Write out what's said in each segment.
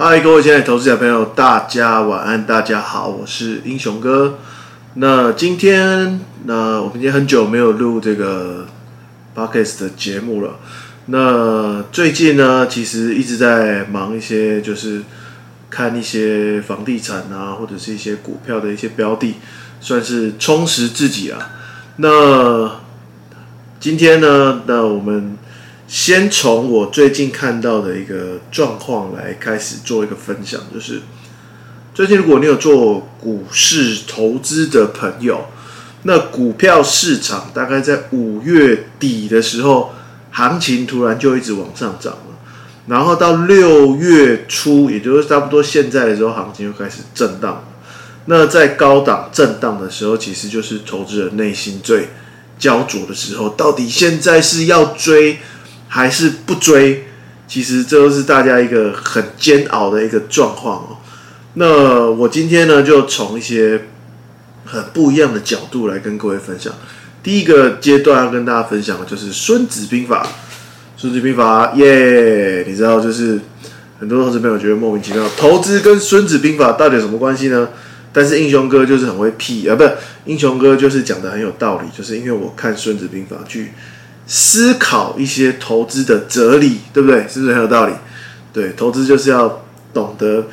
嗨，各位亲爱的投资小朋友，大家晚安，大家好，我是英雄哥。那今天，那我们已经很久没有录这个 podcast 的节目了。那最近呢，其实一直在忙一些，就是看一些房地产啊，或者是一些股票的一些标的，算是充实自己啊。那今天呢，那我们。先从我最近看到的一个状况来开始做一个分享，就是最近如果你有做股市投资的朋友，那股票市场大概在五月底的时候，行情突然就一直往上涨了，然后到六月初，也就是差不多现在的时候，行情又开始震荡。那在高档震荡的时候，其实就是投资人内心最焦灼的时候，到底现在是要追？还是不追，其实这都是大家一个很煎熬的一个状况哦。那我今天呢，就从一些很不一样的角度来跟各位分享。第一个阶段要跟大家分享的就是《孙子兵法》。《孙子兵法》耶，你知道，就是很多投资朋友觉得莫名其妙，投资跟《孙子兵法》到底有什么关系呢？但是英雄哥就是很会屁啊，不是英雄哥就是讲的很有道理，就是因为我看《孙子兵法》去。思考一些投资的哲理，对不对？是不是很有道理？对，投资就是要懂得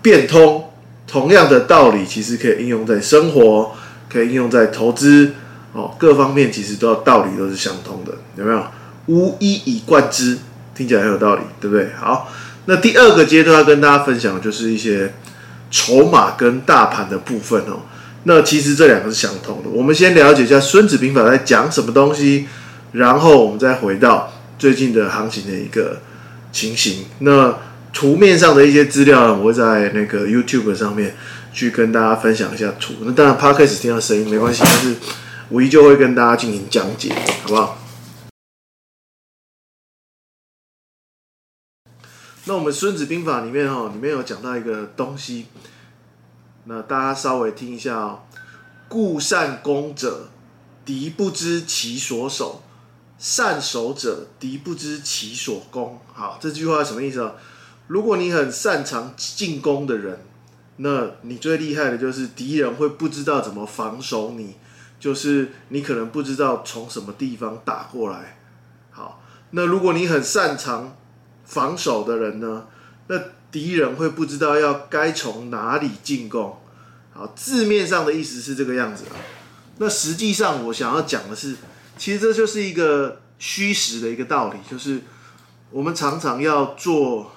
变通。同样的道理，其实可以应用在生活，可以应用在投资哦，各方面其实都要道理都是相通的，有没有？无一以贯之，听起来很有道理，对不对？好，那第二个阶段要跟大家分享的就是一些筹码跟大盘的部分哦。那其实这两个是相通的。我们先了解一下《孙子兵法》在讲什么东西。然后我们再回到最近的行情的一个情形。那图面上的一些资料，我会在那个 YouTube 上面去跟大家分享一下图。那当然 Podcast 听到声音没关系，但是我依旧会跟大家进行讲解，好不好？那我们《孙子兵法》里面哈，里面有讲到一个东西，那大家稍微听一下哦。故善攻者，敌不知其所守。善守者，敌不知其所攻。好，这句话什么意思啊？如果你很擅长进攻的人，那你最厉害的就是敌人会不知道怎么防守你，就是你可能不知道从什么地方打过来。好，那如果你很擅长防守的人呢？那敌人会不知道要该从哪里进攻。好，字面上的意思是这个样子啊。那实际上我想要讲的是。其实这就是一个虚实的一个道理，就是我们常常要做，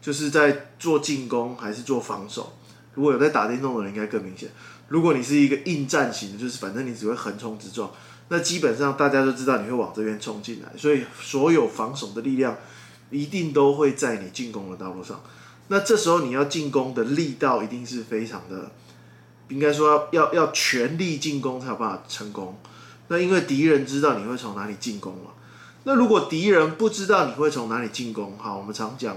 就是在做进攻还是做防守。如果有在打电动的人，应该更明显。如果你是一个应战型的，就是反正你只会横冲直撞，那基本上大家都知道你会往这边冲进来，所以所有防守的力量一定都会在你进攻的道路上。那这时候你要进攻的力道一定是非常的，应该说要要要全力进攻才有办法成功。那因为敌人知道你会从哪里进攻嘛？那如果敌人不知道你会从哪里进攻，好，我们常讲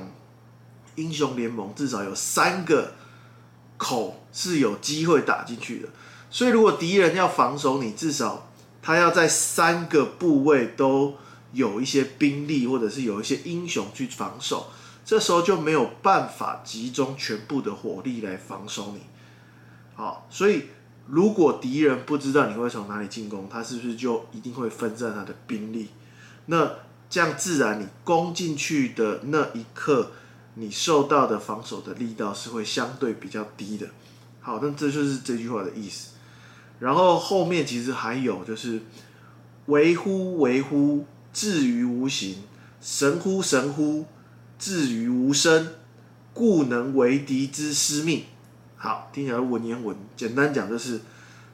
英雄联盟至少有三个口是有机会打进去的。所以如果敌人要防守你，至少他要在三个部位都有一些兵力，或者是有一些英雄去防守，这时候就没有办法集中全部的火力来防守你。好，所以。如果敌人不知道你会从哪里进攻，他是不是就一定会分散他的兵力？那这样自然，你攻进去的那一刻，你受到的防守的力道是会相对比较低的。好，那这就是这句话的意思。然后后面其实还有就是“为乎为乎，至于无形；神乎神乎，至于无声。故能为敌之师命。”好，听起来文言文。简单讲就是，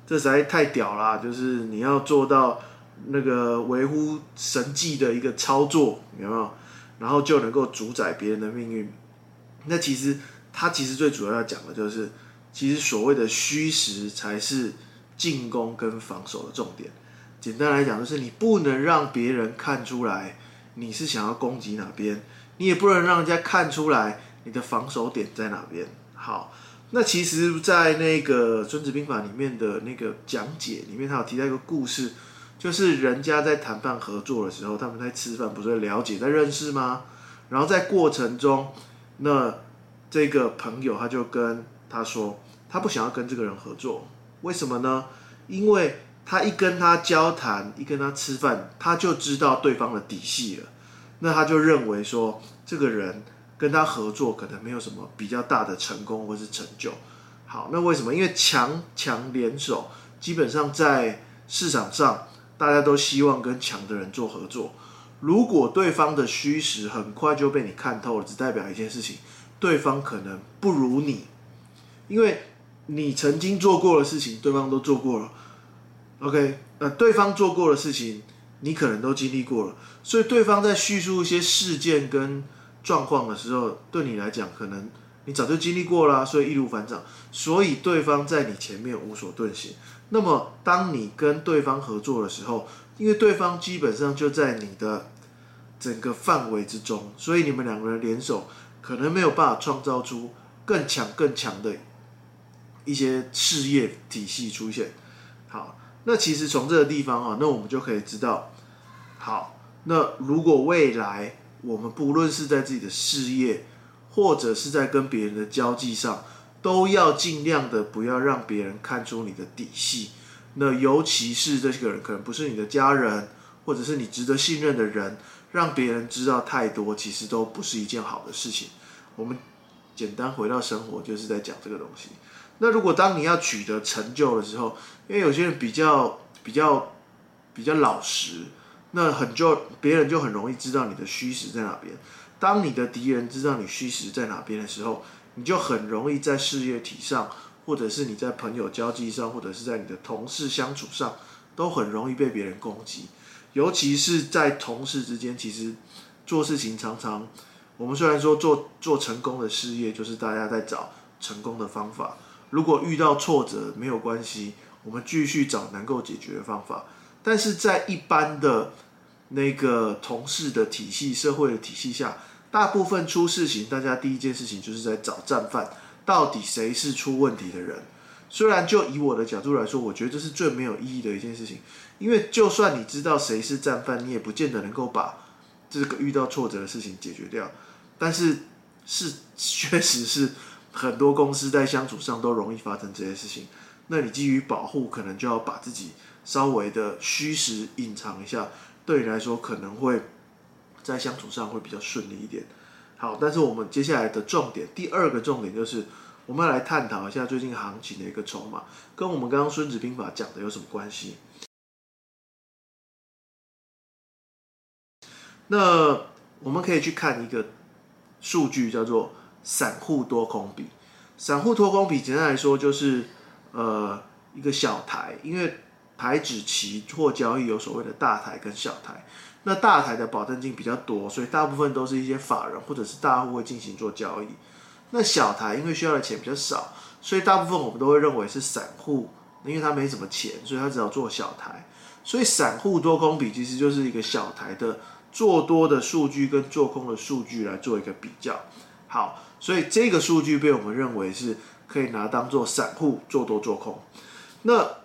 这实在太屌啦！就是你要做到那个维护神迹的一个操作，有没有？然后就能够主宰别人的命运。那其实他其实最主要要讲的就是，其实所谓的虚实才是进攻跟防守的重点。简单来讲，就是你不能让别人看出来你是想要攻击哪边，你也不能让人家看出来你的防守点在哪边。好。那其实，在那个《孙子兵法》里面的那个讲解里面，他有提到一个故事，就是人家在谈判合作的时候，他们在吃饭，不是了解、在认识吗？然后在过程中，那这个朋友他就跟他说，他不想要跟这个人合作，为什么呢？因为他一跟他交谈，一跟他吃饭，他就知道对方的底细了。那他就认为说，这个人跟他合作可能没有什么比较大的成功或是成就。好，那为什么？因为强强联手，基本上在市场上，大家都希望跟强的人做合作。如果对方的虚实很快就被你看透了，只代表一件事情：对方可能不如你，因为你曾经做过的事情，对方都做过了。OK，那，对方做过的事情，你可能都经历过了，所以对方在叙述一些事件跟状况的时候，对你来讲，可能你早就经历过了，所以易如反掌，所以对方在你前面无所遁形。那么，当你跟对方合作的时候，因为对方基本上就在你的整个范围之中，所以你们两个人联手，可能没有办法创造出更强更强的一些事业体系出现。好。那其实从这个地方啊，那我们就可以知道，好，那如果未来我们不论是在自己的事业，或者是在跟别人的交际上，都要尽量的不要让别人看出你的底细。那尤其是这个人可能不是你的家人，或者是你值得信任的人，让别人知道太多，其实都不是一件好的事情。我们简单回到生活，就是在讲这个东西。那如果当你要取得成就的时候，因为有些人比较比较比较老实，那很就别人就很容易知道你的虚实在哪边。当你的敌人知道你虚实在哪边的时候，你就很容易在事业体上，或者是你在朋友交际上，或者是在你的同事相处上，都很容易被别人攻击。尤其是在同事之间，其实做事情常常，我们虽然说做做成功的事业，就是大家在找成功的方法。如果遇到挫折没有关系，我们继续找能够解决的方法。但是在一般的那个同事的体系、社会的体系下，大部分出事情，大家第一件事情就是在找战犯，到底谁是出问题的人？虽然就以我的角度来说，我觉得这是最没有意义的一件事情，因为就算你知道谁是战犯，你也不见得能够把这个遇到挫折的事情解决掉。但是是确实是。很多公司在相处上都容易发生这些事情，那你基于保护，可能就要把自己稍微的虚实隐藏一下，对你来说可能会在相处上会比较顺利一点。好，但是我们接下来的重点，第二个重点就是我们要来探讨一下最近行情的一个筹码，跟我们刚刚孙子兵法讲的有什么关系？那我们可以去看一个数据，叫做。散户多空比，散户多空比简单来说就是呃一个小台，因为台指期货交易有所谓的大台跟小台，那大台的保证金比较多，所以大部分都是一些法人或者是大户会进行做交易。那小台因为需要的钱比较少，所以大部分我们都会认为是散户，因为他没什么钱，所以他只好做小台。所以散户多空比其实就是一个小台的做多的数据跟做空的数据来做一个比较。好。所以这个数据被我们认为是可以拿当做散户做多做空。那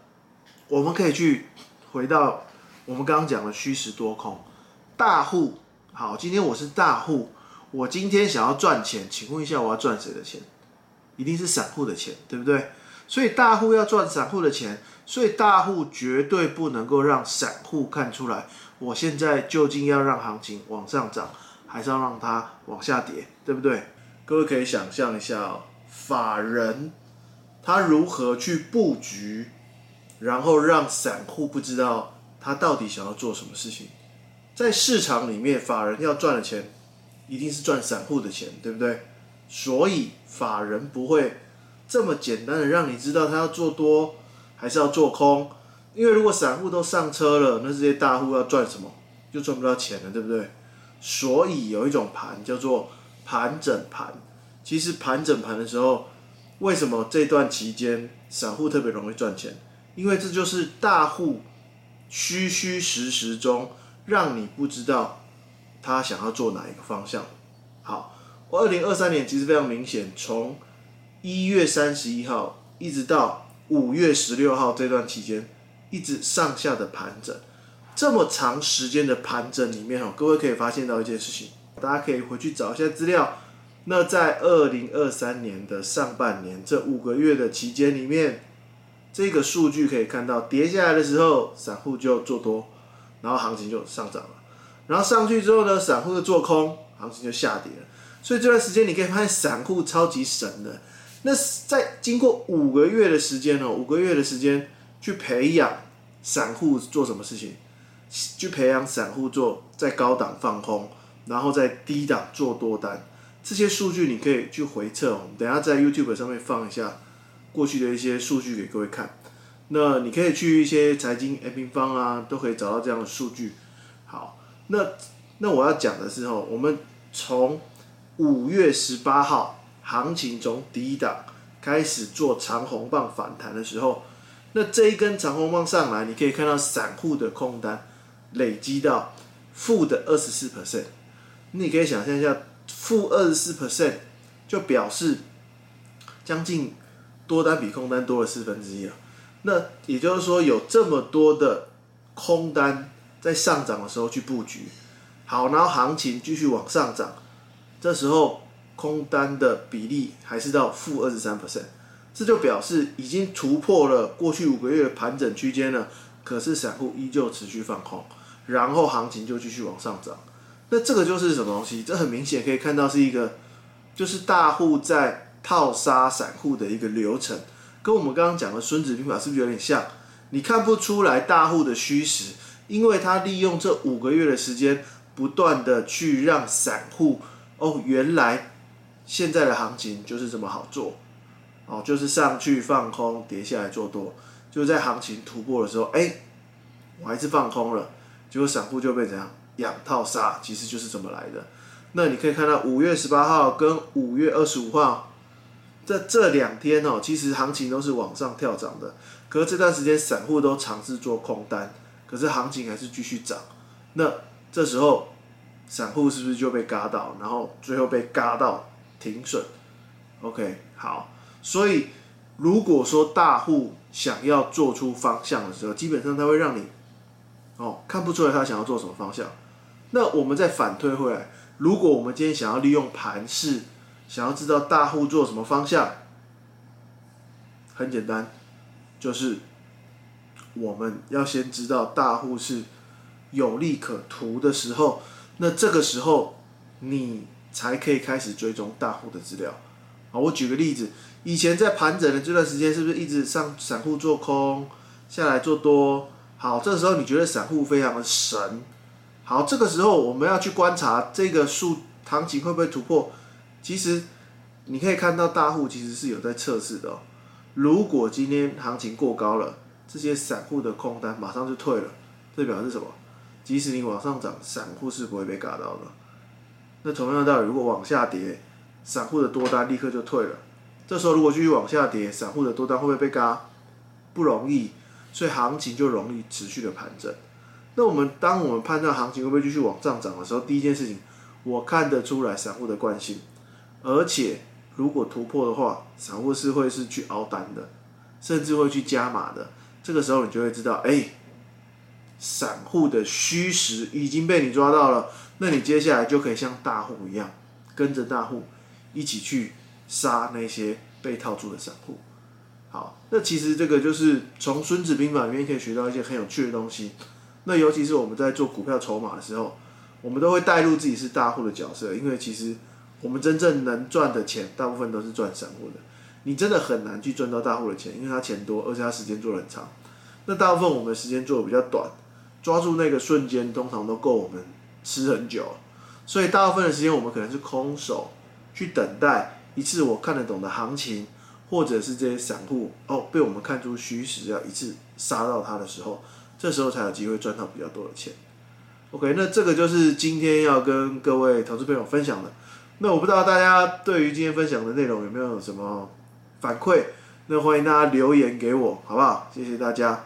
我们可以去回到我们刚刚讲的虚实多空。大户，好，今天我是大户，我今天想要赚钱，请问一下我要赚谁的钱？一定是散户的钱，对不对？所以大户要赚散户的钱，所以大户绝对不能够让散户看出来，我现在究竟要让行情往上涨，还是要让它往下跌，对不对？各位可以想象一下，法人他如何去布局，然后让散户不知道他到底想要做什么事情。在市场里面，法人要赚的钱一定是赚散户的钱，对不对？所以法人不会这么简单的让你知道他要做多还是要做空，因为如果散户都上车了，那这些大户要赚什么就赚不到钱了，对不对？所以有一种盘叫做。盘整盘，其实盘整盘的时候，为什么这段期间散户特别容易赚钱？因为这就是大户虚虚实实中，让你不知道他想要做哪一个方向。好，我二零二三年其实非常明显，从一月三十一号一直到五月十六号这段期间，一直上下的盘整，这么长时间的盘整里面，哈，各位可以发现到一件事情。大家可以回去找一下资料，那在二零二三年的上半年这五个月的期间里面，这个数据可以看到，跌下来的时候，散户就做多，然后行情就上涨了。然后上去之后呢，散户就做空，行情就下跌了。所以这段时间你可以发现，散户超级神的。那在经过五个月的时间哦，五个月的时间去培养散户做什么事情？去培养散户做在高档放空，然后在低档做多单。这些数据你可以去回测，我们等下在 YouTube 上面放一下过去的一些数据给各位看。那你可以去一些财经 A 平方啊，都可以找到这样的数据。好，那那我要讲的是哦，我们从五月十八号。行情从低档开始做长红棒反弹的时候，那这一根长红棒上来，你可以看到散户的空单累积到负的二十四 percent。你可以想象一下，负二十四 percent 就表示将近多单比空单多了四分之一啊。那也就是说，有这么多的空单在上涨的时候去布局，好，然后行情继续往上涨，这时候。空单的比例还是到负二十三 percent，这就表示已经突破了过去五个月的盘整区间了。可是散户依旧持续放空，然后行情就继续往上涨。那这个就是什么东西？这很明显可以看到是一个，就是大户在套杀散户的一个流程，跟我们刚刚讲的孙子兵法是不是有点像？你看不出来大户的虚实，因为他利用这五个月的时间，不断的去让散户哦，原来。现在的行情就是这么好做，哦，就是上去放空，跌下来做多，就在行情突破的时候，哎，我还是放空了，结果散户就被怎样养套杀，其实就是这么来的。那你可以看到五月十八号跟五月二十五号，这这两天哦，其实行情都是往上跳涨的，可是这段时间散户都尝试做空单，可是行情还是继续涨。那这时候散户是不是就被嘎到，然后最后被嘎到？停损，OK，好。所以如果说大户想要做出方向的时候，基本上他会让你哦看不出来他想要做什么方向。那我们再反推回来，如果我们今天想要利用盘势，想要知道大户做什么方向，很简单，就是我们要先知道大户是有利可图的时候，那这个时候你。才可以开始追踪大户的资料。好，我举个例子，以前在盘整的这段时间，是不是一直上散户做空，下来做多？好，这时候你觉得散户非常的神。好，这个时候我们要去观察这个数行情会不会突破。其实你可以看到大户其实是有在测试的。如果今天行情过高了，这些散户的空单马上就退了，这表示什么？即使你往上涨，散户是不会被嘎到的。那同样的道理，如果往下跌，散户的多单立刻就退了。这时候如果继续往下跌，散户的多单会不会被嘎？不容易，所以行情就容易持续的盘整。那我们当我们判断行情会不会继续往上涨的时候，第一件事情，我看得出来散户的惯性，而且如果突破的话，散户是会是去熬单的，甚至会去加码的。这个时候你就会知道，哎，散户的虚实已经被你抓到了。那你接下来就可以像大户一样，跟着大户一起去杀那些被套住的散户。好，那其实这个就是从《孙子兵法》里面可以学到一些很有趣的东西。那尤其是我们在做股票筹码的时候，我们都会带入自己是大户的角色，因为其实我们真正能赚的钱，大部分都是赚散户的。你真的很难去赚到大户的钱，因为他钱多，而且他时间做的很长。那大部分我们时间做的比较短，抓住那个瞬间，通常都够我们。吃很久，所以大部分的时间我们可能是空手去等待一次我看得懂的行情，或者是这些散户哦被我们看出虚实，要一次杀到他的时候，这时候才有机会赚到比较多的钱。OK，那这个就是今天要跟各位投资朋友分享的。那我不知道大家对于今天分享的内容有没有什么反馈？那欢迎大家留言给我，好不好？谢谢大家。